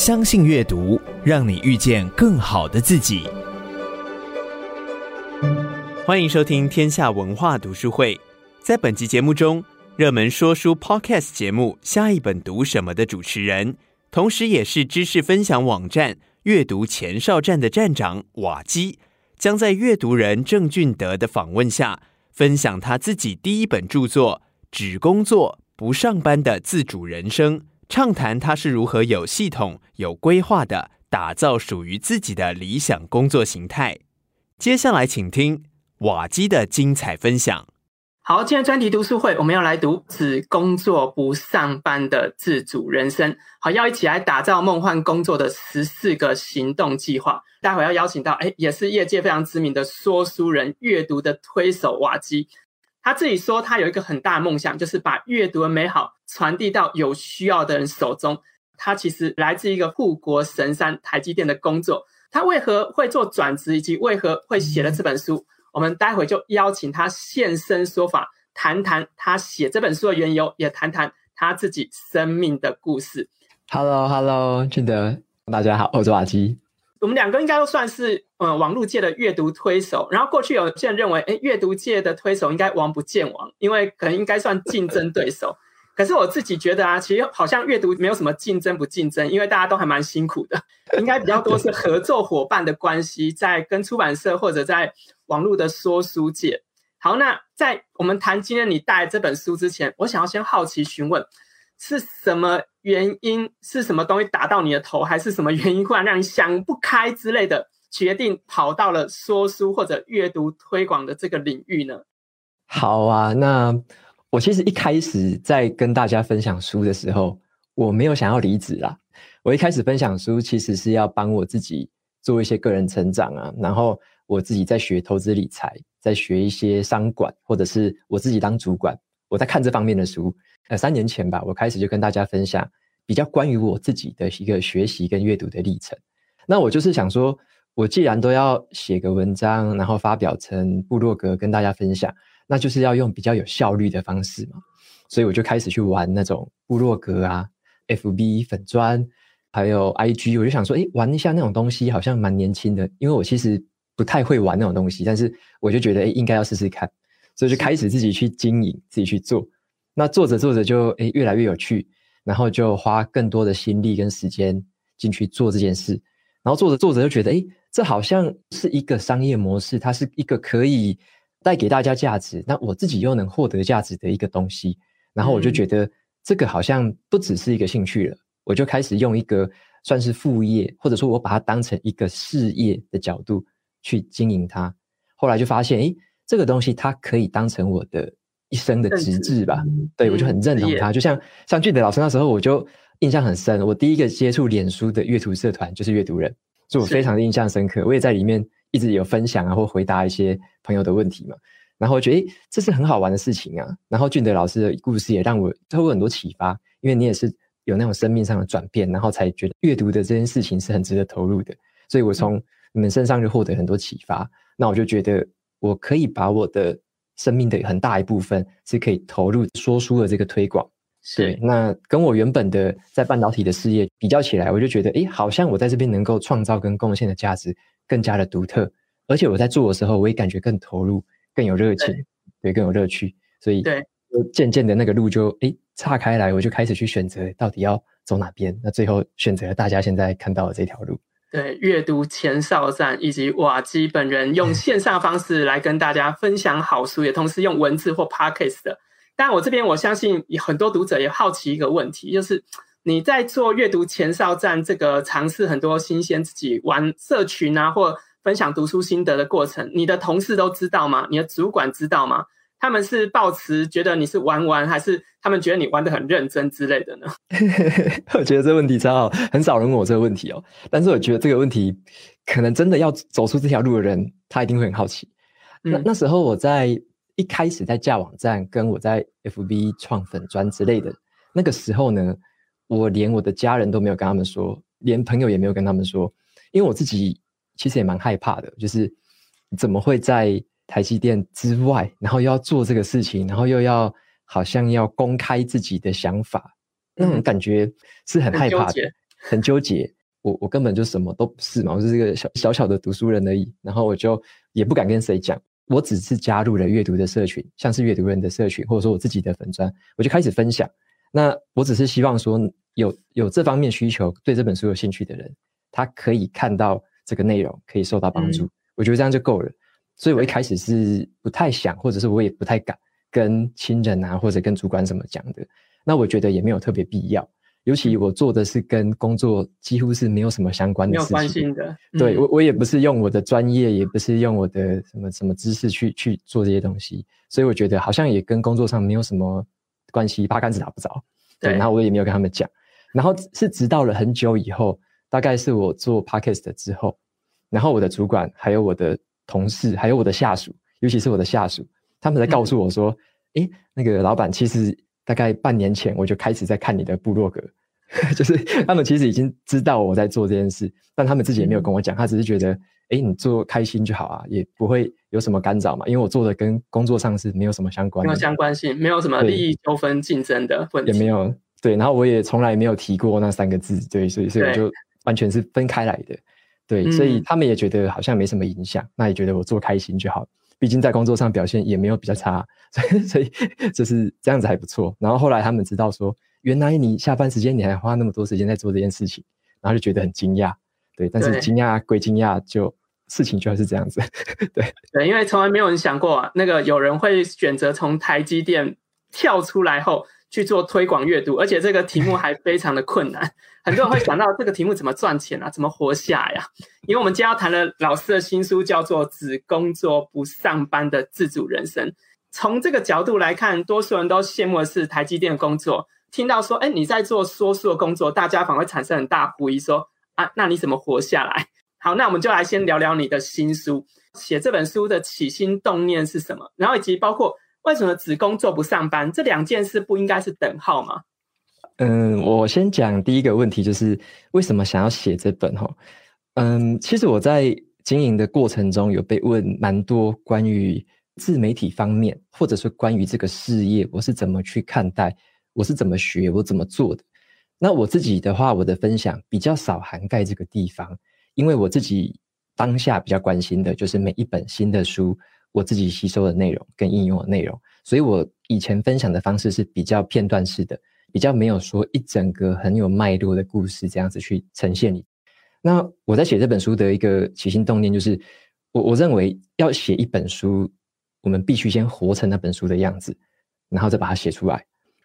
相信阅读，让你遇见更好的自己。欢迎收听天下文化读书会。在本集节目中，热门说书 Podcast 节目《下一本读什么》的主持人，同时也是知识分享网站阅读前哨站的站长瓦基，将在阅读人郑俊德的访问下，分享他自己第一本著作《只工作不上班的自主人生》，畅谈他是如何有系统、有规划的打造属于自己的理想工作形态。接下来，请听。瓦基的精彩分享。好，今天专题读书会，我们要来读《只工作不上班的自主人生》。好，要一起来打造梦幻工作的十四个行动计划。待会要邀请到，哎，也是业界非常知名的说书人、阅读的推手瓦基。他自己说，他有一个很大的梦想，就是把阅读的美好传递到有需要的人手中。他其实来自一个护国神山台积电的工作。他为何会做转职，以及为何会写了这本书？我们待会就邀请他现身说法，谈谈他写这本书的缘由，也谈谈他自己生命的故事。Hello，Hello，俊德，大家好，我是瓦基。我们两个应该都算是呃网络界的阅读推手。然后过去有些人认为，哎，阅读界的推手应该王不见王，因为可能应该算竞争对手。可是我自己觉得啊，其实好像阅读没有什么竞争不竞争，因为大家都还蛮辛苦的，应该比较多是合作伙伴的关系，在跟出版社或者在网络的说书界。好，那在我们谈今天你带这本书之前，我想要先好奇询问，是什么原因，是什么东西打到你的头，还是什么原因忽然让你想不开之类的，决定跑到了说书或者阅读推广的这个领域呢？好啊，那。我其实一开始在跟大家分享书的时候，我没有想要离职啦。我一开始分享书，其实是要帮我自己做一些个人成长啊。然后我自己在学投资理财，在学一些商管，或者是我自己当主管，我在看这方面的书。呃，三年前吧，我开始就跟大家分享比较关于我自己的一个学习跟阅读的历程。那我就是想说，我既然都要写个文章，然后发表成部落格跟大家分享。那就是要用比较有效率的方式嘛，所以我就开始去玩那种部落格啊、FB 粉砖，还有 IG，我就想说，诶，玩一下那种东西好像蛮年轻的，因为我其实不太会玩那种东西，但是我就觉得，诶，应该要试试看，所以就开始自己去经营，自己去做。那做着做着就，诶，越来越有趣，然后就花更多的心力跟时间进去做这件事，然后做着做着就觉得，诶，这好像是一个商业模式，它是一个可以。带给大家价值，那我自己又能获得价值的一个东西，然后我就觉得这个好像不只是一个兴趣了，我就开始用一个算是副业，或者说我把它当成一个事业的角度去经营它。后来就发现，诶，这个东西它可以当成我的一生的极致吧？对，我就很认同他。就像像俊德老师那时候，我就印象很深。我第一个接触脸书的阅读社团就是阅读人，所以我非常的印象深刻。我也在里面。一直有分享啊，或回答一些朋友的问题嘛，然后我觉得诶，这是很好玩的事情啊。然后俊德老师的故事也让我都有很多启发，因为你也是有那种生命上的转变，然后才觉得阅读的这件事情是很值得投入的。所以我从你们身上就获得很多启发。那我就觉得我可以把我的生命的很大一部分是可以投入说书的这个推广。是，那跟我原本的在半导体的事业比较起来，我就觉得诶，好像我在这边能够创造跟贡献的价值。更加的独特，而且我在做的时候，我也感觉更投入，更有热情，对，对，更有乐趣。所以，对，渐渐的那个路就诶岔开来，我就开始去选择到底要走哪边。那最后选择了大家现在看到的这条路。对，阅读前哨站以及瓦基本人用线上方式来跟大家分享好书，也同时用文字或 podcast 的。但我这边我相信很多读者也好奇一个问题，就是。你在做阅读前哨站这个尝试很多新鲜自己玩社群啊，或分享读书心得的过程，你的同事都知道吗？你的主管知道吗？他们是抱持觉得你是玩玩，还是他们觉得你玩的很认真之类的呢？我觉得这问题超好，很少人问我这个问题哦。但是我觉得这个问题，可能真的要走出这条路的人，他一定会很好奇。嗯、那那时候我在一开始在架网站，跟我在 FB 创粉专之类的那个时候呢。我连我的家人都没有跟他们说，连朋友也没有跟他们说，因为我自己其实也蛮害怕的，就是怎么会在台积电之外，然后又要做这个事情，然后又要好像要公开自己的想法，那种感觉是很害怕的。很纠结。我我根本就什么都不是嘛，我就是一个小小小的读书人而已。然后我就也不敢跟谁讲，我只是加入了阅读的社群，像是阅读人的社群，或者说我自己的粉砖，我就开始分享。那我只是希望说有有这方面需求，对这本书有兴趣的人，他可以看到这个内容，可以受到帮助。嗯、我觉得这样就够了。所以我一开始是不太想，或者是我也不太敢跟亲人啊，或者跟主管怎么讲的。那我觉得也没有特别必要。尤其我做的是跟工作几乎是没有什么相关的事情，没有关心的。嗯、对我，我也不是用我的专业，也不是用我的什么什么知识去去做这些东西，所以我觉得好像也跟工作上没有什么关系，八竿子打不着。对，然后我也没有跟他们讲。然后是直到了很久以后，大概是我做 Podcast 之后，然后我的主管、还有我的同事、还有我的下属，尤其是我的下属，他们在告诉我说：“诶、嗯，那个老板其实。”大概半年前，我就开始在看你的部落格，就是他们其实已经知道我在做这件事，但他们自己也没有跟我讲，他只是觉得，哎、欸，你做开心就好啊，也不会有什么干扰嘛，因为我做的跟工作上是没有什么相关的，没有相关性，没有什么利益纠纷、竞争的问题，也没有对，然后我也从来没有提过那三个字，对，所以所以我就完全是分开来的，对，所以他们也觉得好像没什么影响，那也觉得我做开心就好。毕竟在工作上表现也没有比较差，所以所以就是这样子还不错。然后后来他们知道说，原来你下班时间你还花那么多时间在做这件事情，然后就觉得很惊讶。对，但是惊讶归惊讶，就事情就是这样子。对对，因为从来没有人想过，那个有人会选择从台积电跳出来后。去做推广阅读，而且这个题目还非常的困难，很多人会想到这个题目怎么赚钱啊，怎么活下呀？因为我们今天要谈的老师的新书叫做《只工作不上班的自主人生》。从这个角度来看，多数人都羡慕的是台积电的工作。听到说，哎，你在做说书的工作，大家反而会产生很大狐疑，说啊，那你怎么活下来？好，那我们就来先聊聊你的新书，写这本书的起心动念是什么，然后以及包括。为什么只工作不上班？这两件事不应该是等号吗？嗯，我先讲第一个问题，就是为什么想要写这本哈？嗯，其实我在经营的过程中有被问蛮多关于自媒体方面，或者说关于这个事业，我是怎么去看待，我是怎么学，我怎么做的。那我自己的话，我的分享比较少涵盖这个地方，因为我自己当下比较关心的就是每一本新的书。我自己吸收的内容跟应用的内容，所以我以前分享的方式是比较片段式的，比较没有说一整个很有脉络的故事这样子去呈现你。那我在写这本书的一个起心动念就是，我我认为要写一本书，我们必须先活成那本书的样子，然后再把它写出来。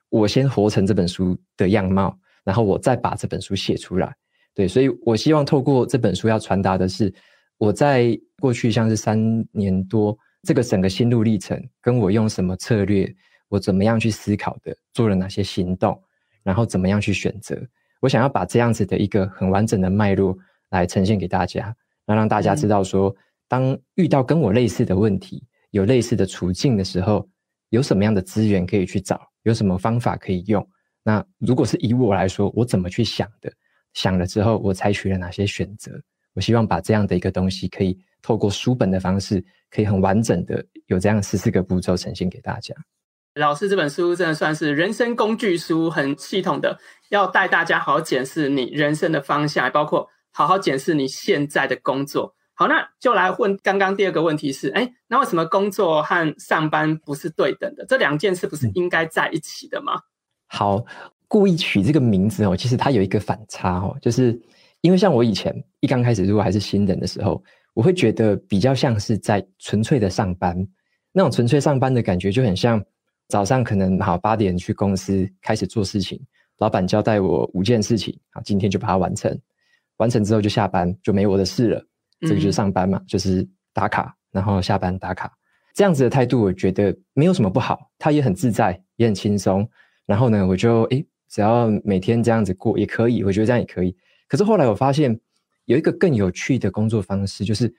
我先活成这本书的样貌，然后我再把这本书写出来。对，所以我希望透过这本书要传达的是，我在过去像是三年多。这个整个心路历程，跟我用什么策略，我怎么样去思考的，做了哪些行动，然后怎么样去选择，我想要把这样子的一个很完整的脉络来呈现给大家，那让大家知道说，当遇到跟我类似的问题，有类似的处境的时候，有什么样的资源可以去找，有什么方法可以用。那如果是以我来说，我怎么去想的，想了之后，我采取了哪些选择，我希望把这样的一个东西可以。透过书本的方式，可以很完整的有这样十四个步骤呈现给大家。老师这本书真的算是人生工具书，很系统的，要带大家好好检视你人生的方向，包括好好检视你现在的工作。好，那就来问刚刚第二个问题是：哎，那为什么工作和上班不是对等的？这两件事不是应该在一起的吗？嗯、好，故意取这个名字哦，其实它有一个反差哦，就是因为像我以前一刚开始如果还是新人的时候。我会觉得比较像是在纯粹的上班，那种纯粹上班的感觉就很像早上可能好八点去公司开始做事情，老板交代我五件事情，好，今天就把它完成，完成之后就下班，就没我的事了。这个就是上班嘛，就是打卡，然后下班打卡，这样子的态度我觉得没有什么不好，他也很自在，也很轻松。然后呢，我就诶，只要每天这样子过也可以，我觉得这样也可以。可是后来我发现。有一个更有趣的工作方式，就是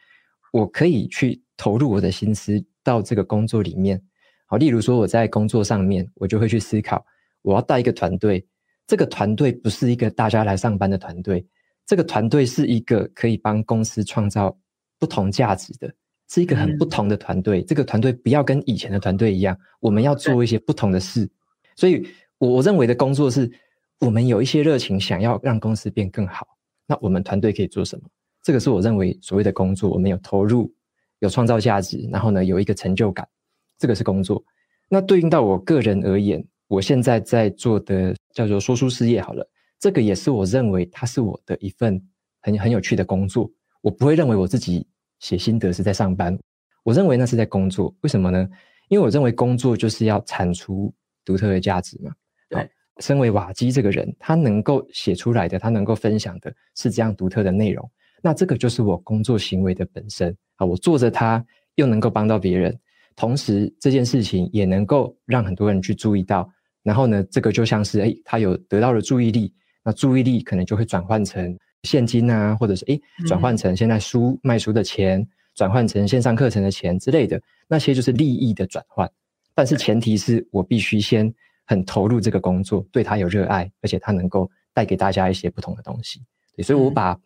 我可以去投入我的心思到这个工作里面。好，例如说我在工作上面，我就会去思考，我要带一个团队，这个团队不是一个大家来上班的团队，这个团队是一个可以帮公司创造不同价值的，是一个很不同的团队。嗯。这个团队不要跟以前的团队一样，我们要做一些不同的事。所以，我我认为的工作是，我们有一些热情，想要让公司变更好，那我们团队可以做什么？这个是我认为所谓的工作，我们有投入，有创造价值，然后呢，有一个成就感，这个是工作。那对应到我个人而言，我现在在做的叫做说书事业，好了，这个也是我认为它是我的一份很很有趣的工作。我不会认为我自己写心得是在上班，我认为那是在工作。为什么呢？因为我认为工作就是要产出独特的价值嘛。对。身为瓦基这个人，他能够写出来的，他能够分享的是这样独特的内容，那这个就是我工作行为的本身啊！我做着它，又能够帮到别人，同时这件事情也能够让很多人去注意到，然后呢，这个就像是诶，他有得到了注意力，那注意力可能就会转换成现金啊，或者是诶，转换成现在书卖书的钱，转换成线上课程的钱之类的，那些就是利益的转换，但是前提是我必须先。很投入这个工作，对他有热爱，而且他能够带给大家一些不同的东西。对，所以我把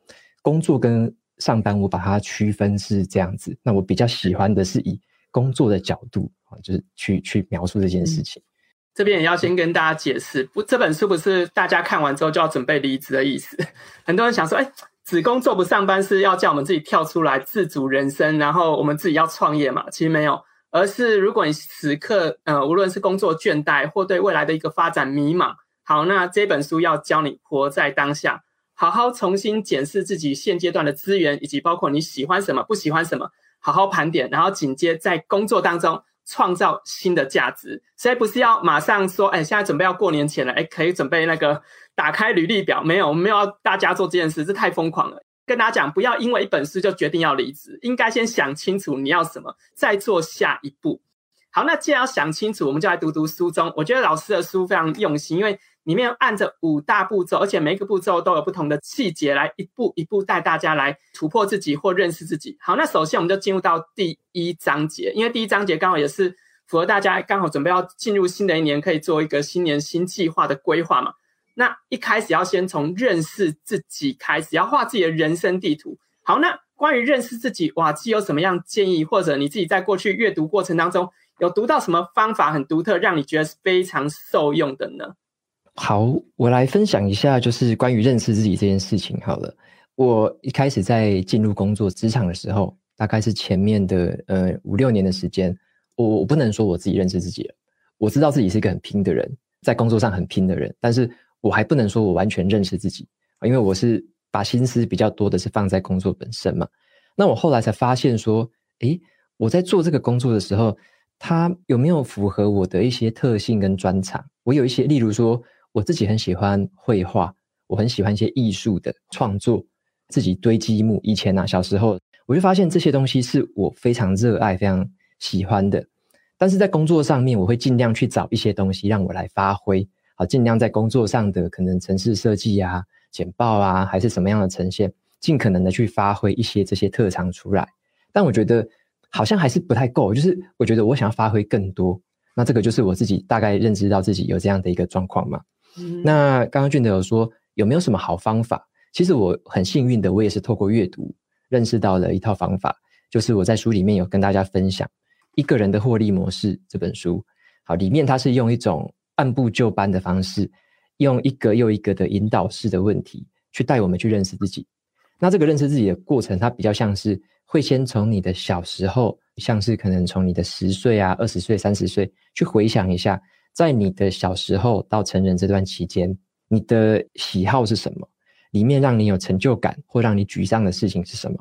工作跟上班，我把它区分是这样子。那我比较喜欢的是以工作的角度啊，就是去去描述这件事情。这边也要先跟大家解释，不，这本书不是大家看完之后就要准备离职的意思。很多人想说，哎，子工作不上班是要叫我们自己跳出来自主人生，然后我们自己要创业嘛？其实没有。而是，如果你此刻，呃，无论是工作倦怠，或对未来的一个发展迷茫，好，那这本书要教你活在当下，好好重新检视自己现阶段的资源，以及包括你喜欢什么、不喜欢什么，好好盘点，然后紧接在工作当中创造新的价值。所以不是要马上说，哎，现在准备要过年前了，哎，可以准备那个打开履历表，没有，我们没有要大家做这件事，这太疯狂了。跟大家讲，不要因为一本书就决定要离职，应该先想清楚你要什么，再做下一步。好，那既然要想清楚，我们就来读读书中。我觉得老师的书非常用心，因为里面按着五大步骤，而且每一个步骤都有不同的细节，来一步一步带大家来突破自己或认识自己。好，那首先我们就进入到第一章节，因为第一章节刚好也是符合大家刚好准备要进入新的一年，可以做一个新年新计划的规划嘛。那一开始要先从认识自己开始，要画自己的人生地图。好，那关于认识自己，瓦基有什么样建议，或者你自己在过去阅读过程当中有读到什么方法很独特，让你觉得是非常受用的呢？好，我来分享一下，就是关于认识自己这件事情。好了，我一开始在进入工作职场的时候，大概是前面的呃五六年的时间，我我不能说我自己认识自己，我知道自己是一个很拼的人，在工作上很拼的人，但是。我还不能说我完全认识自己，因为我是把心思比较多的是放在工作本身嘛。那我后来才发现说，诶，我在做这个工作的时候，它有没有符合我的一些特性跟专长？我有一些，例如说，我自己很喜欢绘画，我很喜欢一些艺术的创作，自己堆积木。以前啊，小时候我就发现这些东西是我非常热爱、非常喜欢的。但是在工作上面，我会尽量去找一些东西让我来发挥。好，尽量在工作上的可能城市设计啊、简报啊，还是什么样的呈现，尽可能的去发挥一些这些特长出来。但我觉得好像还是不太够，就是我觉得我想要发挥更多。那这个就是我自己大概认知到自己有这样的一个状况嘛。嗯。那刚刚俊德有说有没有什么好方法？其实我很幸运的，我也是透过阅读认识到了一套方法，就是我在书里面有跟大家分享《一个人的获利模式》这本书。好，里面它是用一种。按部就班的方式，用一个又一个的引导式的问题，去带我们去认识自己。那这个认识自己的过程，它比较像是会先从你的小时候，像是可能从你的十岁啊、二十岁、三十岁，去回想一下，在你的小时候到成人这段期间，你的喜好是什么？里面让你有成就感或让你沮丧的事情是什么？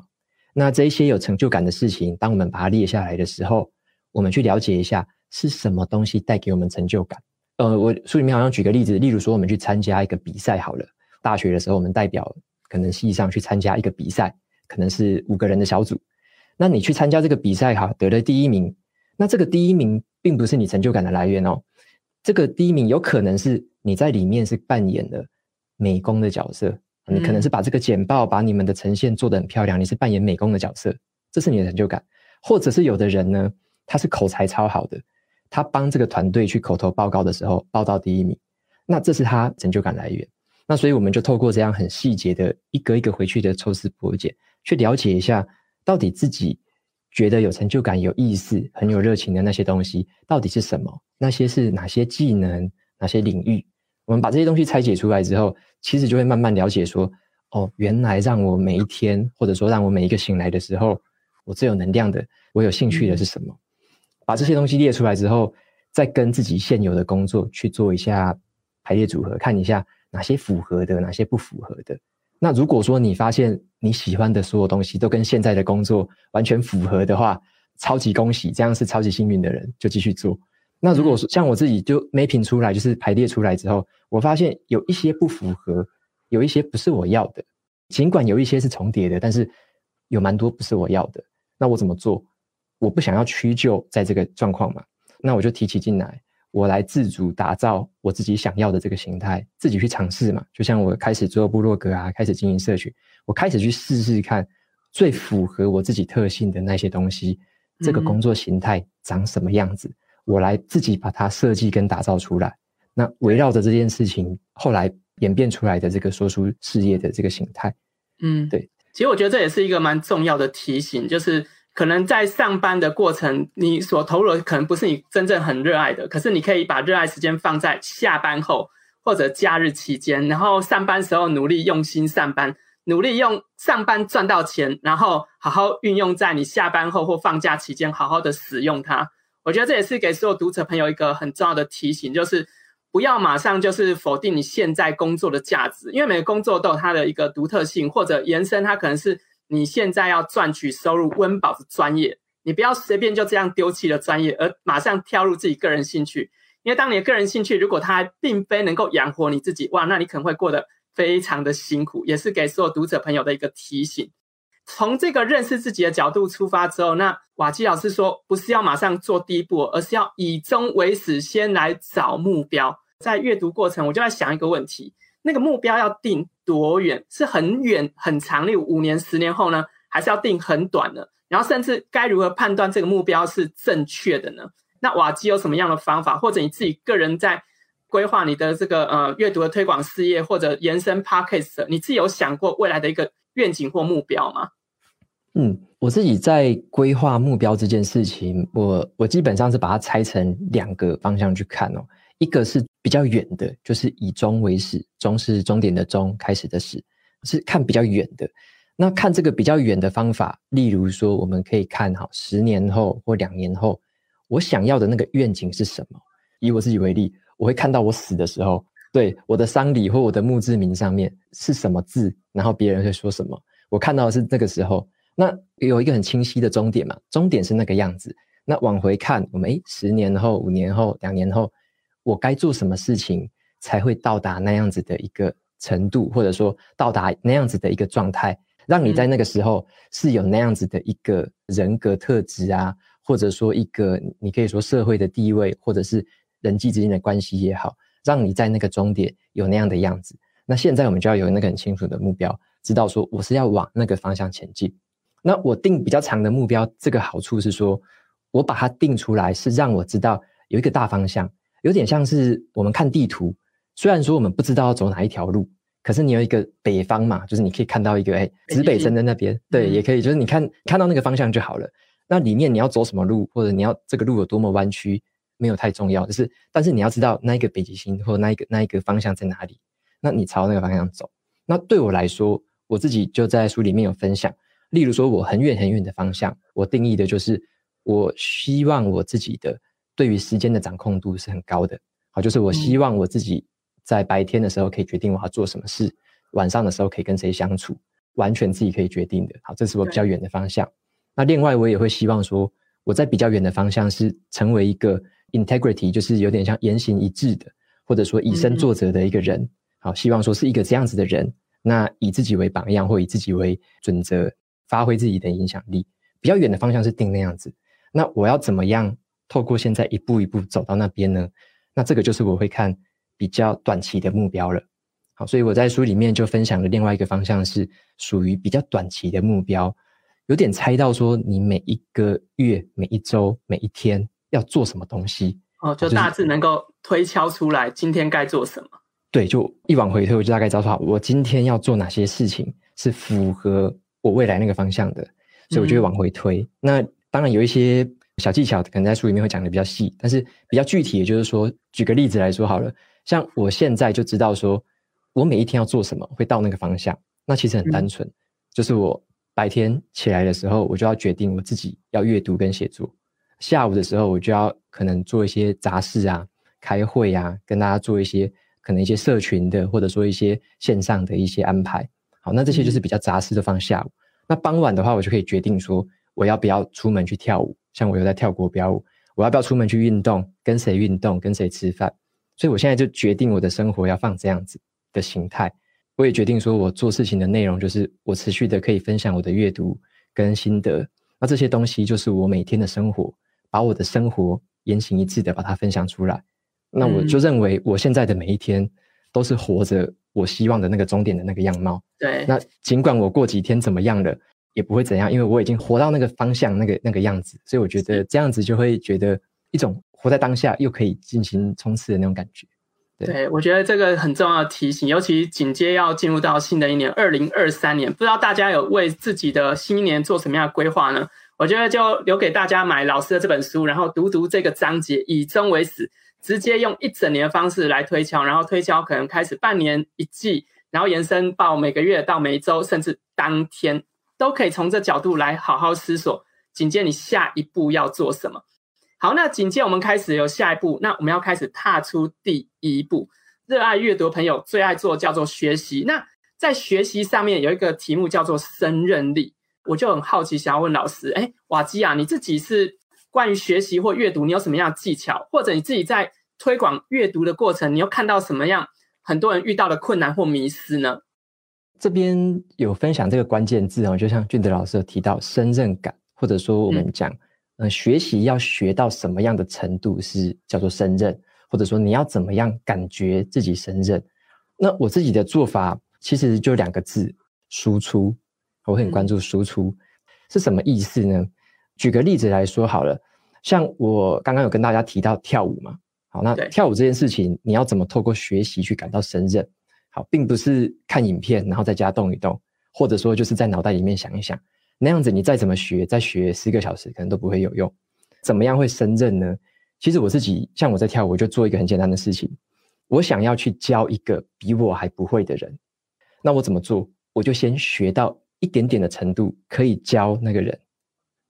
那这一些有成就感的事情，当我们把它列下来的时候，我们去了解一下是什么东西带给我们成就感。呃，我书里面好像举个例子，例如说我们去参加一个比赛好了，大学的时候我们代表可能系上去参加一个比赛，可能是五个人的小组，那你去参加这个比赛哈，得了第一名，那这个第一名并不是你成就感的来源哦，这个第一名有可能是你在里面是扮演了美工的角色，你可能是把这个简报把你们的呈现做得很漂亮，你是扮演美工的角色，这是你的成就感，或者是有的人呢，他是口才超好的。他帮这个团队去口头报告的时候，报到第一名，那这是他成就感来源。那所以我们就透过这样很细节的一个一个回去的抽丝剥茧，去了解一下到底自己觉得有成就感、有意思、很有热情的那些东西到底是什么？那些是哪些技能、哪些领域？我们把这些东西拆解出来之后，其实就会慢慢了解说，哦，原来让我每一天，或者说让我每一个醒来的时候，我最有能量的，我有兴趣的是什么？把这些东西列出来之后，再跟自己现有的工作去做一下排列组合，看一下哪些符合的，哪些不符合的。那如果说你发现你喜欢的所有东西都跟现在的工作完全符合的话，超级恭喜，这样是超级幸运的人，就继续做。那如果说像我自己就 mapping 出来，就是排列出来之后，我发现有一些不符合，有一些不是我要的，尽管有一些是重叠的，但是有蛮多不是我要的。那我怎么做？我不想要屈就在这个状况嘛，那我就提起劲来。我来自主打造我自己想要的这个形态，自己去尝试嘛。就像我开始做部落格啊，开始经营社群，我开始去试试看最符合我自己特性的那些东西，这个工作形态长什么样子，嗯、我来自己把它设计跟打造出来。那围绕着这件事情，后来演变出来的这个说书事业的这个形态，嗯，对。其实我觉得这也是一个蛮重要的提醒，就是。可能在上班的过程，你所投入的可能不是你真正很热爱的，可是你可以把热爱时间放在下班后或者假日期间，然后上班时候努力用心上班，努力用上班赚到钱，然后好好运用在你下班后或放假期间，好好的使用它。我觉得这也是给所有读者朋友一个很重要的提醒，就是不要马上就是否定你现在工作的价值，因为每个工作都有它的一个独特性，或者延伸它可能是。你现在要赚取收入温饱的专业，你不要随便就这样丢弃了专业，而马上跳入自己个人兴趣。因为当你的个人兴趣如果它并非能够养活你自己，哇，那你可能会过得非常的辛苦。也是给所有读者朋友的一个提醒。从这个认识自己的角度出发之后，那瓦基老师说，不是要马上做第一步，而是要以终为始，先来找目标。在阅读过程，我就在想一个问题。那个目标要定多远？是很远很长，例如五年、十年后呢？还是要定很短呢？然后甚至该如何判断这个目标是正确的呢？那瓦基有什么样的方法？或者你自己个人在规划你的这个呃阅读的推广事业，或者延伸 Podcast，你自己有想过未来的一个愿景或目标吗？嗯，我自己在规划目标这件事情，我我基本上是把它拆成两个方向去看哦。一个是比较远的，就是以终为始，终是终点的终，开始的始，是看比较远的。那看这个比较远的方法，例如说，我们可以看哈十年后或两年后，我想要的那个愿景是什么？以我自己为例，我会看到我死的时候，对我的丧礼或我的墓志铭上面是什么字，然后别人会说什么，我看到的是那个时候。那有一个很清晰的终点嘛？终点是那个样子。那往回看，我们诶，十年后、五年后、两年后。我该做什么事情才会到达那样子的一个程度，或者说到达那样子的一个状态，让你在那个时候是有那样子的一个人格特质啊，或者说一个你可以说社会的地位，或者是人际之间的关系也好，让你在那个终点有那样的样子。那现在我们就要有那个很清楚的目标，知道说我是要往那个方向前进。那我定比较长的目标，这个好处是说，我把它定出来是让我知道有一个大方向。有点像是我们看地图，虽然说我们不知道要走哪一条路，可是你有一个北方嘛，就是你可以看到一个哎，指北针在那边，对，也可以，就是你看看到那个方向就好了。那里面你要走什么路，或者你要这个路有多么弯曲，没有太重要，就是但是你要知道那一个北极星或者那一个那一个方向在哪里，那你朝那个方向走。那对我来说，我自己就在书里面有分享，例如说我很远很远的方向，我定义的就是我希望我自己的。对于时间的掌控度是很高的，好，就是我希望我自己在白天的时候可以决定我要做什么事，晚上的时候可以跟谁相处，完全自己可以决定的。好，这是我比较远的方向。那另外我也会希望说，我在比较远的方向是成为一个 integrity，就是有点像言行一致的，或者说以身作则的一个人。好，希望说是一个这样子的人，那以自己为榜样或以自己为准则，发挥自己的影响力。比较远的方向是定那样子，那我要怎么样？透过现在一步一步走到那边呢，那这个就是我会看比较短期的目标了。好，所以我在书里面就分享了另外一个方向，是属于比较短期的目标，有点猜到说你每一个月、每一周、每一天要做什么东西哦，就大致能够推敲出来今天该做什么。对，就一往回推，我就大概知道说，我今天要做哪些事情是符合我未来那个方向的，所以我就会往回推。嗯、那当然有一些。小技巧可能在书里面会讲的比较细，但是比较具体，也就是说，举个例子来说好了，像我现在就知道说，我每一天要做什么，会到那个方向。那其实很单纯，嗯、就是我白天起来的时候，我就要决定我自己要阅读跟写作。下午的时候，我就要可能做一些杂事啊，开会啊，跟大家做一些可能一些社群的，或者说一些线上的一些安排。好，那这些就是比较杂事的放下那傍晚的话，我就可以决定说，我要不要出门去跳舞？像我有在跳国标舞，我要不要出门去运动？跟谁运动？跟谁吃饭？所以我现在就决定我的生活要放这样子的形态。我也决定说，我做事情的内容就是我持续的可以分享我的阅读跟心得。那这些东西就是我每天的生活。把我的生活言行一致的把它分享出来，那我就认为我现在的每一天都是活着我希望的那个终点的那个样貌。对，那尽管我过几天怎么样了，也不会怎样，因为我已经活到那个方向，那个那个样子，所以我觉得这样子就会觉得一种活在当下又可以进行冲刺的那种感觉。对，我觉得这个很重要的提醒，尤其紧接要进入到新的一年二零二三年，不知道大家有为自己的新一年做什么样的规划呢？我觉得就留给大家买老师的这本书，然后读读这个章节，以终为始，直接用一整年的方式来推敲，然后推敲可能开始半年一季，然后延伸到每个月到每一周，甚至当天，都可以从这角度来好好思索，紧接你下一步要做什么。好，那紧接我们开始有下一步，那我们要开始踏出第一步。热爱阅读朋友最爱做叫做学习，那在学习上面有一个题目叫做胜任力。我就很好奇，想要问老师，哎，瓦基啊，你自己是关于学习或阅读，你有什么样的技巧？或者你自己在推广阅读的过程，你又看到什么样很多人遇到的困难或迷思呢？这边有分享这个关键字哦，就像俊德老师有提到胜任感，或者说我们讲，嗯，呃，学习要学到什么样的程度是叫做胜任，或者说你要怎么样感觉自己胜任？那我自己的做法其实就两个字：输出。我很关注输出是什么意思呢？举个例子来说好了，像我刚刚有跟大家提到跳舞嘛，好，那跳舞这件事情，你要怎么透过学习去感到胜任？好，并不是看影片然后在家动一动，或者说就是在脑袋里面想一想，那样子你再怎么学，再学十个小时可能都不会有用。怎么样会胜任呢？其实我自己像我在跳舞，我就做一个很简单的事情，我想要去教一个比我还不会的人，那我怎么做？我就先学到。一点点的程度可以教那个人，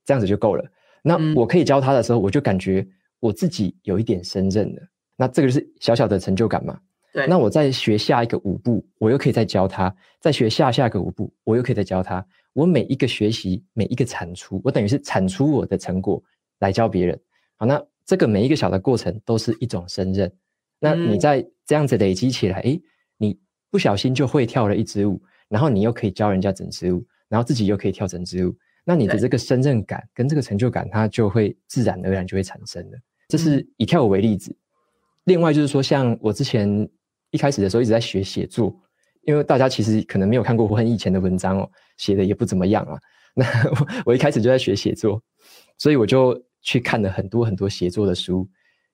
这样子就够了。那我可以教他的时候，我就感觉我自己有一点胜任了。那这个就是小小的成就感嘛。对。那我再学下一个舞步，我又可以再教他；再学下下个舞步，我又可以再教他。我每一个学习，每一个产出，我等于是产出我的成果来教别人。好，那这个每一个小的过程都是一种胜任。那你在这样子累积起来，诶，你不小心就会跳了一支舞。然后你又可以教人家整支舞，然后自己又可以跳整支舞，那你的这个胜任感跟这个成就感，它就会自然而然就会产生了。这是以跳舞为例子。另外就是说，像我之前一开始的时候一直在学写作，因为大家其实可能没有看过我很以前的文章哦，写的也不怎么样啊。那我一开始就在学写作，所以我就去看了很多很多写作的书。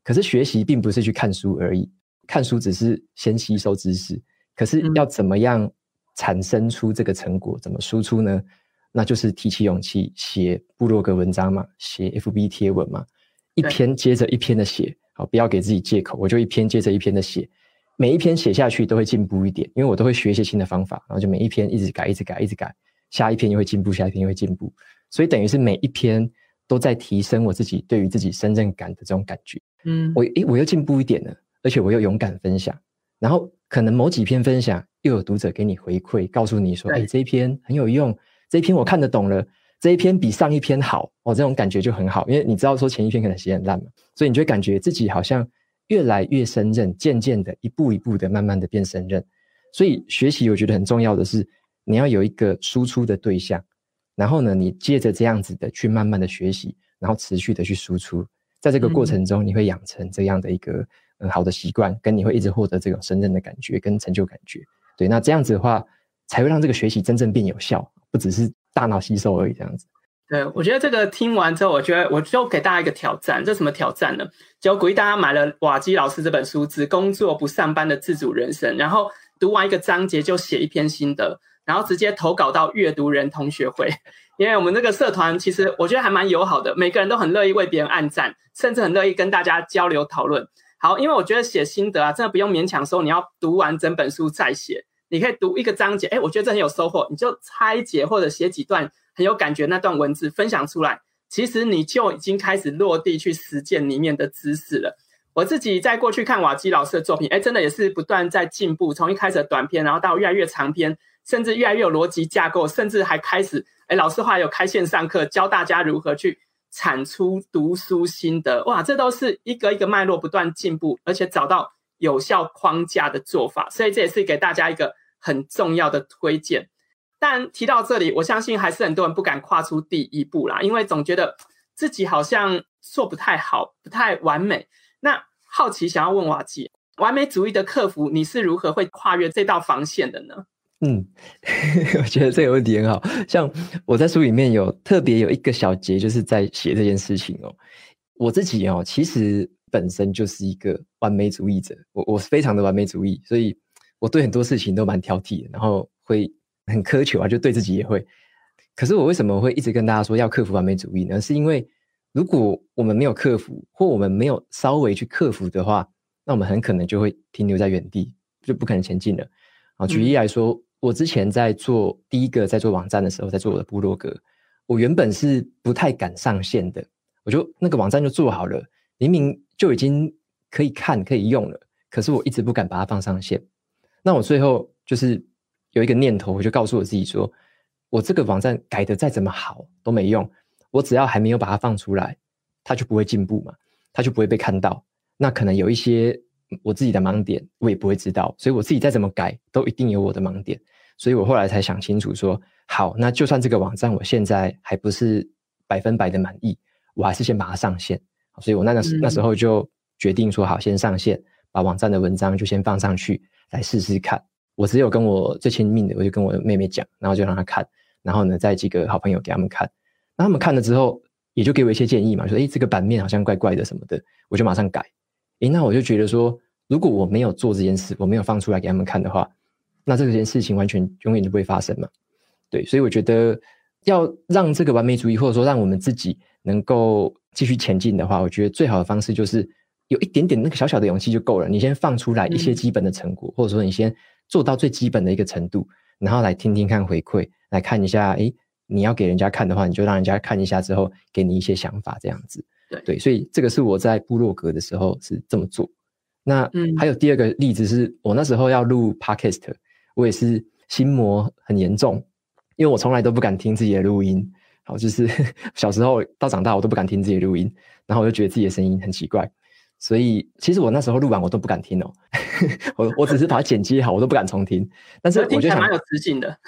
可是学习并不是去看书而已，看书只是先吸收知识，可是要怎么样？产生出这个成果怎么输出呢？那就是提起勇气写部落格文章嘛，写 FB 贴文嘛，一篇接着一篇的写，好，不要给自己借口，我就一篇接着一篇的写，每一篇写下去都会进步一点，因为我都会学一些新的方法，然后就每一篇一直改，一直改，一直改，下一篇又会进步，下一篇又会进步，所以等于是每一篇都在提升我自己对于自己胜任感的这种感觉。嗯，我诶，我又进步一点了，而且我又勇敢分享，然后可能某几篇分享。又有读者给你回馈，告诉你说：“哎，这一篇很有用，这一篇我看得懂了，这一篇比上一篇好。”哦，这种感觉就很好，因为你知道说前一篇可能写很烂嘛，所以你就会感觉自己好像越来越胜任，渐渐的一步一步的慢慢的变胜任。所以学习我觉得很重要的是，你要有一个输出的对象，然后呢，你接着这样子的去慢慢的学习，然后持续的去输出，在这个过程中，你会养成这样的一个很好的习惯，跟你会一直获得这种胜任的感觉跟成就感觉。对，那这样子的话，才会让这个学习真正变有效，不只是大脑吸收而已。这样子，对，我觉得这个听完之后，我觉得我就给大家一个挑战，这什么挑战呢？就鼓励大家买了瓦基老师这本书《只工作不上班的自主人生》，然后读完一个章节就写一篇心得，然后直接投稿到阅读人同学会。因为我们这个社团其实我觉得还蛮友好的，每个人都很乐意为别人按赞，甚至很乐意跟大家交流讨论。好，因为我觉得写心得啊，真的不用勉强说你要读完整本书再写，你可以读一个章节，哎，我觉得这很有收获，你就拆解或者写几段很有感觉那段文字分享出来，其实你就已经开始落地去实践里面的知识了。我自己在过去看瓦基老师的作品，哎，真的也是不断在进步，从一开始的短篇，然后到越来越长篇，甚至越来越有逻辑架构，甚至还开始，哎，老师后来有开线上课，教大家如何去产出读书心得，哇，这都是一个一个脉络不断进步，而且找到有效框架的做法，所以这也是给大家一个很重要的推荐。但提到这里，我相信还是很多人不敢跨出第一步啦，因为总觉得自己好像做不太好，不太完美。那好奇想要问瓦姐，完美主义的克服，你是如何会跨越这道防线的呢？嗯，我觉得这个问题很好。像我在书里面有特别有一个小节，就是在写这件事情哦。我自己哦，其实本身就是一个完美主义者，我我非常的完美主义，所以我对很多事情都蛮挑剔的，然后会很苛求啊，就对自己也会。可是我为什么会一直跟大家说要克服完美主义呢？是因为如果我们没有克服，或我们没有稍微去克服的话，那我们很可能就会停留在原地，就不可能前进了。啊，举例来说，嗯、我之前在做第一个在做网站的时候，在做我的部落格，我原本是不太敢上线的。我就那个网站就做好了，明明就已经可以看可以用了，可是我一直不敢把它放上线。那我最后就是有一个念头，我就告诉我自己说，我这个网站改的再怎么好都没用。我只要还没有把它放出来，它就不会进步嘛，它就不会被看到。那可能有一些我自己的盲点，我也不会知道。所以我自己再怎么改，都一定有我的盲点。所以我后来才想清楚说，好，那就算这个网站我现在还不是百分百的满意，我还是先把它上线。所以我那个时那时候就决定说，好，先上线，把网站的文章就先放上去，来试试看。我只有跟我最亲密的，我就跟我妹妹讲，然后就让她看，然后呢，再几个好朋友给他们看。那他们看了之后，也就给我一些建议嘛，说：“诶，这个版面好像怪怪的什么的。”我就马上改。诶，那我就觉得说，如果我没有做这件事，我没有放出来给他们看的话，那这件事情完全永远就不会发生嘛。对，所以我觉得要让这个完美主义，或者说让我们自己能够继续前进的话，我觉得最好的方式就是有一点点那个小小的勇气就够了。你先放出来一些基本的成果，嗯、或者说你先做到最基本的一个程度，然后来听听看回馈，来看一下，诶。你要给人家看的话，你就让人家看一下之后，给你一些想法，这样子。对对，所以这个是我在部落格的时候是这么做。那还有第二个例子是，我那时候要录 Podcast，我也是心魔很严重，因为我从来都不敢听自己的录音。好，就是 小时候到长大，我都不敢听自己的录音，然后我就觉得自己的声音很奇怪，所以其实我那时候录完我都不敢听哦。我我只是把它剪辑好，我都不敢重听。但是我觉得蛮有磁性的。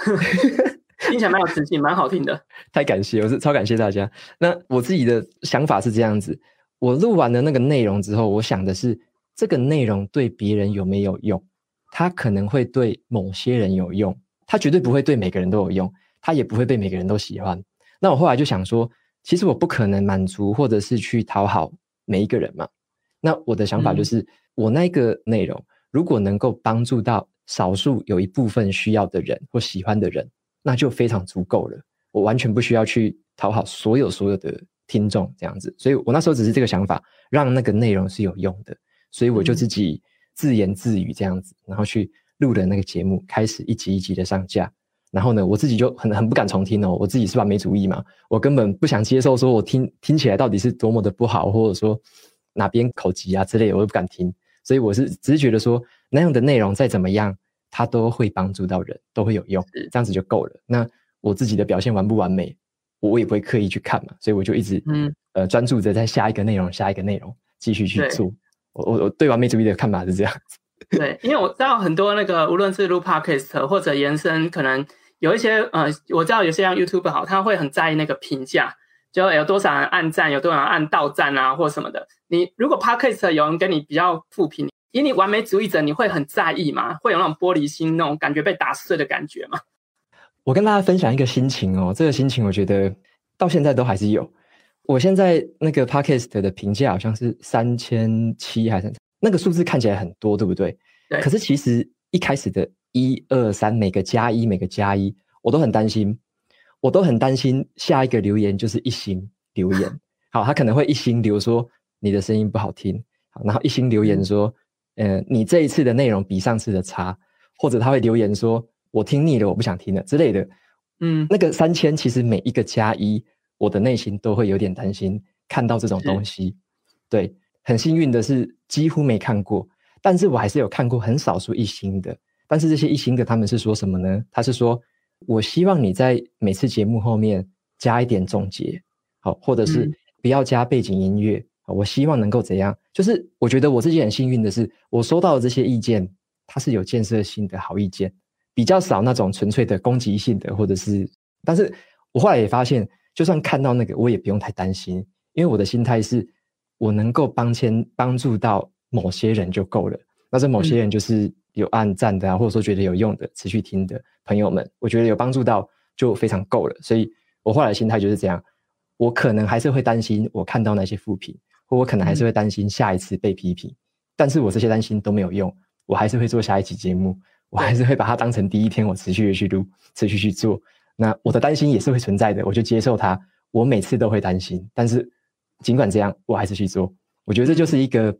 听起来蛮有磁性，蛮好听的。太感谢，我是超感谢大家。那我自己的想法是这样子：我录完了那个内容之后，我想的是这个内容对别人有没有用？它可能会对某些人有用，它绝对不会对每个人都有用，它也不会被每个人都喜欢。那我后来就想说，其实我不可能满足或者是去讨好每一个人嘛。那我的想法就是，嗯、我那个内容如果能够帮助到少数有一部分需要的人或喜欢的人。那就非常足够了，我完全不需要去讨好所有所有的听众这样子，所以我那时候只是这个想法，让那个内容是有用的，所以我就自己自言自语这样子，然后去录了那个节目，开始一集一集的上架，然后呢，我自己就很很不敢重听哦，我自己是完美主义嘛，我根本不想接受说我听听起来到底是多么的不好，或者说哪边口急啊之类的，我都不敢听，所以我是只是觉得说那样的内容再怎么样。它都会帮助到人，都会有用，这样子就够了。那我自己的表现完不完美，我也不会刻意去看嘛，所以我就一直嗯呃专注着在下一个内容，下一个内容继续去做。我我我对完美主义的看法是这样子。对，因为我知道很多那个无论是录 Podcast 或者延伸，可能有一些呃，我知道有些像 YouTube 好，他会很在意那个评价，就有多少人按赞，有多少人按到赞啊，或什么的。你如果 Podcast 有人跟你比较负评。以你完美主义者，你会很在意吗？会有那种玻璃心，那种感觉被打碎的感觉吗？我跟大家分享一个心情哦，这个心情我觉得到现在都还是有。我现在那个 Podcast 的评价好像是三千七还是那个数字看起来很多，对不对？对。可是其实一开始的一二三，每个加一，每个加一，我都很担心，我都很担心下一个留言就是一星留言。好，他可能会一星留说你的声音不好听。好，然后一星留言说，嗯、呃，你这一次的内容比上次的差，或者他会留言说，我听腻了，我不想听了之类的。嗯，那个三千其实每一个加一，我的内心都会有点担心，看到这种东西。对，很幸运的是几乎没看过，但是我还是有看过很少数一星的。但是这些一星的他们是说什么呢？他是说，我希望你在每次节目后面加一点总结，好，或者是不要加背景音乐。我希望能够怎样？就是我觉得我自己很幸运的是，我收到的这些意见，它是有建设性的好意见。比较少那种纯粹的攻击性的，或者是，但是我后来也发现，就算看到那个，我也不用太担心，因为我的心态是，我能够帮签帮助到某些人就够了。那这某些人就是有按赞的啊，或者说觉得有用的，持续听的朋友们，我觉得有帮助到就非常够了。所以我后来的心态就是这样，我可能还是会担心，我看到那些负评，或我可能还是会担心下一次被批评，但是我这些担心都没有用，我还是会做下一期节目。我还是会把它当成第一天，我持续的去录，持续去做。那我的担心也是会存在的，我就接受它。我每次都会担心，但是尽管这样，我还是去做。我觉得这就是一个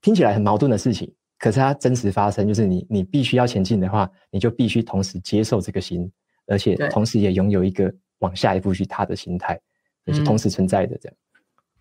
听起来很矛盾的事情，可是它真实发生，就是你你必须要前进的话，你就必须同时接受这个心，而且同时也拥有一个往下一步去踏的心态，也是同时存在的这样。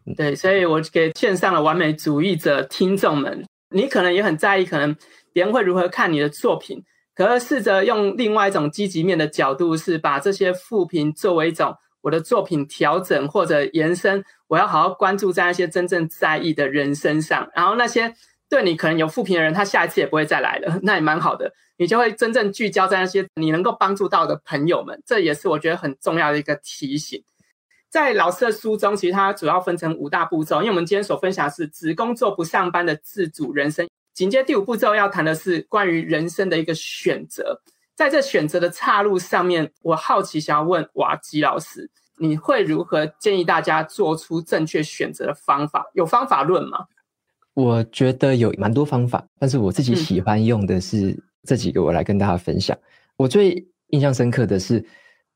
嗯、对，所以我给线上的完美主义者听众们，你可能也很在意，可能。别人会如何看你的作品？可是试着用另外一种积极面的角度，是把这些负评作为一种我的作品调整或者延伸。我要好好关注在那些真正在意的人身上，然后那些对你可能有负评的人，他下一次也不会再来了，那也蛮好的。你就会真正聚焦在那些你能够帮助到的朋友们，这也是我觉得很重要的一个提醒。在老师的书中，其实它主要分成五大步骤，因为我们今天所分享的是只工作不上班的自主人生。紧接第五步骤要谈的是关于人生的一个选择，在这选择的岔路上面，我好奇想要问瓦吉老师，你会如何建议大家做出正确选择的方法？有方法论吗？我觉得有蛮多方法，但是我自己喜欢用的是这几个，我来跟大家分享。嗯、我最印象深刻的是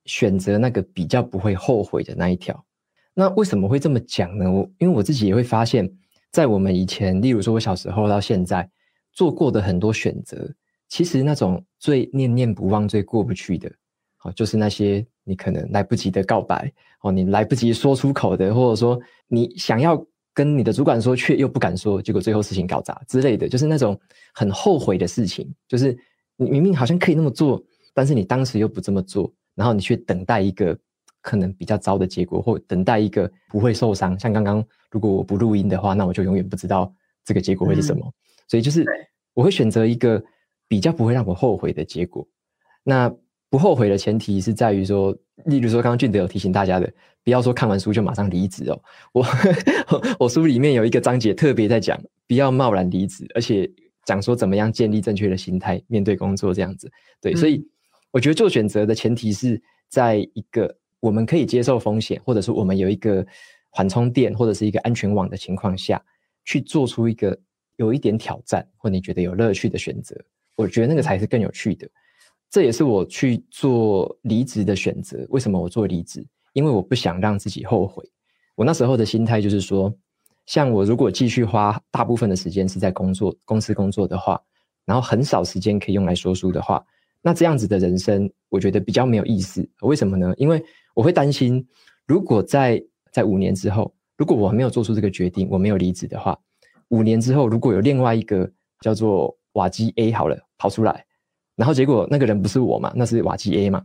选择那个比较不会后悔的那一条。那为什么会这么讲呢？我因为我自己也会发现。在我们以前，例如说我小时候到现在做过的很多选择，其实那种最念念不忘、最过不去的，好，就是那些你可能来不及的告白，哦，你来不及说出口的，或者说你想要跟你的主管说却又不敢说，结果最后事情搞砸之类的，就是那种很后悔的事情，就是你明明好像可以那么做，但是你当时又不这么做，然后你去等待一个。可能比较糟的结果，或等待一个不会受伤。像刚刚，如果我不录音的话，那我就永远不知道这个结果会是什么。嗯、所以就是我会选择一个比较不会让我后悔的结果。那不后悔的前提是在于说，例如说刚刚俊德有提醒大家的，不要说看完书就马上离职哦。我 我书里面有一个章节特别在讲，不要贸然离职，而且讲说怎么样建立正确的心态面对工作这样子。对，嗯、所以我觉得做选择的前提是在一个。我们可以接受风险，或者说我们有一个缓冲垫或者是一个安全网的情况下，去做出一个有一点挑战或你觉得有乐趣的选择。我觉得那个才是更有趣的。这也是我去做离职的选择。为什么我做离职？因为我不想让自己后悔。我那时候的心态就是说，像我如果继续花大部分的时间是在工作公司工作的话，然后很少时间可以用来说书的话，那这样子的人生，我觉得比较没有意思。为什么呢？因为我会担心，如果在在五年之后，如果我没有做出这个决定，我没有离职的话，五年之后如果有另外一个叫做瓦基 A 好了跑出来，然后结果那个人不是我嘛，那是瓦基 A 嘛，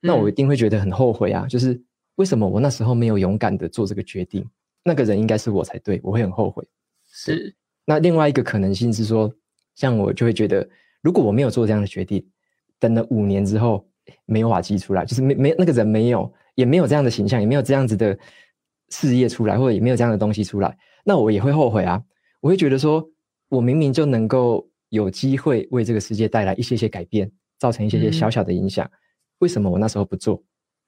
那我一定会觉得很后悔啊！嗯、就是为什么我那时候没有勇敢的做这个决定？那个人应该是我才对，我会很后悔。是。那另外一个可能性是说，像我就会觉得，如果我没有做这样的决定，等了五年之后没有瓦基出来，就是没没那个人没有。也没有这样的形象，也没有这样子的事业出来，或者也没有这样的东西出来，那我也会后悔啊！我会觉得说，我明明就能够有机会为这个世界带来一些些改变，造成一些些小小的影响，嗯、为什么我那时候不做？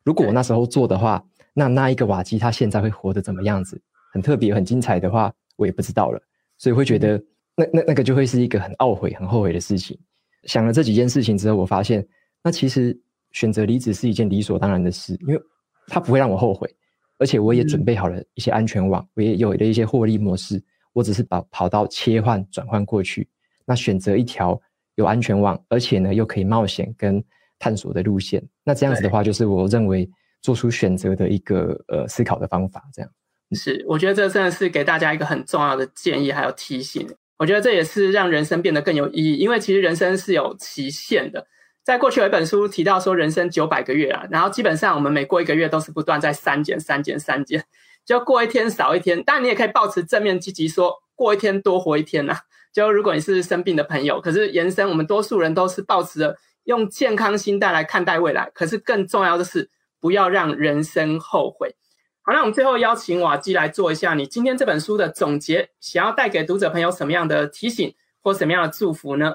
如果我那时候做的话，那那一个瓦基他现在会活得怎么样子？很特别、很精彩的话，我也不知道了。所以会觉得，那那那个就会是一个很懊悔、很后悔的事情。想了这几件事情之后，我发现，那其实选择离职是一件理所当然的事，因为。它不会让我后悔，而且我也准备好了一些安全网，我也有了一些获利模式，我只是把跑道切换转换过去，那选择一条有安全网，而且呢又可以冒险跟探索的路线。那这样子的话，就是我认为做出选择的一个呃思考的方法。这样是，我觉得这真的是给大家一个很重要的建议还有提醒。我觉得这也是让人生变得更有意义，因为其实人生是有期限的。在过去有一本书提到说，人生九百个月啊，然后基本上我们每过一个月都是不断在删减、删减、删减，就过一天少一天。当然你也可以保持正面积极，说过一天多活一天呐、啊。就如果你是生病的朋友，可是延伸，我们多数人都是抱持着用健康心态来看待未来。可是更重要的是，不要让人生后悔。好，那我们最后邀请瓦基来做一下你今天这本书的总结，想要带给读者朋友什么样的提醒或什么样的祝福呢？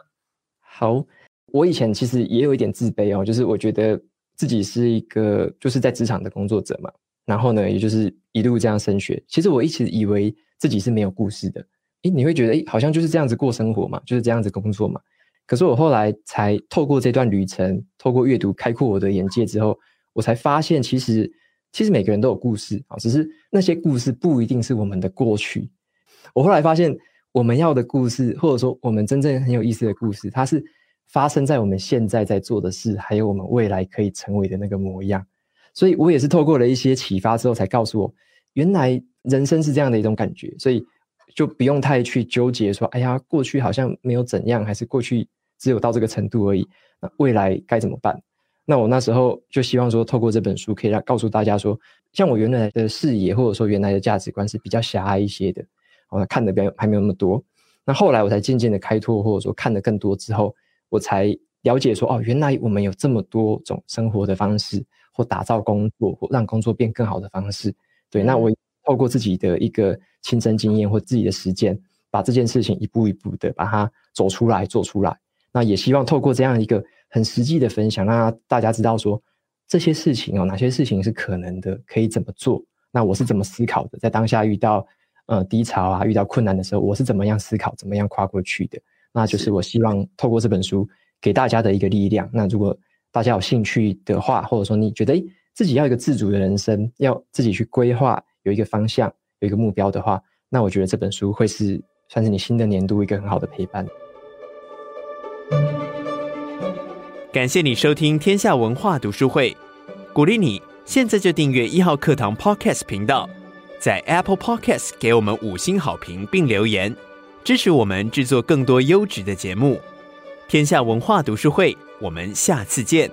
好，我以前其实也有一点自卑哦，就是我觉得自己是一个就是在职场的工作者嘛，然后呢，也就是一路这样升学。其实我一直以为自己是没有故事的，诶，你会觉得诶，好像就是这样子过生活嘛，就是这样子工作嘛。可是我后来才透过这段旅程，透过阅读开阔我的眼界之后，我才发现其实。其实每个人都有故事啊，只是那些故事不一定是我们的过去。我后来发现，我们要的故事，或者说我们真正很有意思的故事，它是发生在我们现在在做的事，还有我们未来可以成为的那个模样。所以我也是透过了一些启发之后，才告诉我，原来人生是这样的一种感觉。所以就不用太去纠结说，哎呀，过去好像没有怎样，还是过去只有到这个程度而已。那未来该怎么办？那我那时候就希望说，透过这本书可以让告诉大家说，像我原来的视野或者说原来的价值观是比较狭隘一些的，我看的比较还没有那么多。那后来我才渐渐的开拓，或者说看的更多之后，我才了解说，哦，原来我们有这么多种生活的方式，或打造工作，或让工作变更好的方式。对，那我透过自己的一个亲身经验或自己的实践，把这件事情一步一步的把它走出来、做出来。那也希望透过这样一个。很实际的分享，让大家知道说这些事情哦，哪些事情是可能的，可以怎么做？那我是怎么思考的？在当下遇到呃低潮啊，遇到困难的时候，我是怎么样思考，怎么样跨过去的？那就是我希望透过这本书给大家的一个力量。那如果大家有兴趣的话，或者说你觉得诶自己要一个自主的人生，要自己去规划，有一个方向，有一个目标的话，那我觉得这本书会是算是你新的年度一个很好的陪伴。感谢你收听天下文化读书会，鼓励你现在就订阅一号课堂 Podcast 频道，在 Apple Podcast 给我们五星好评并留言，支持我们制作更多优质的节目。天下文化读书会，我们下次见。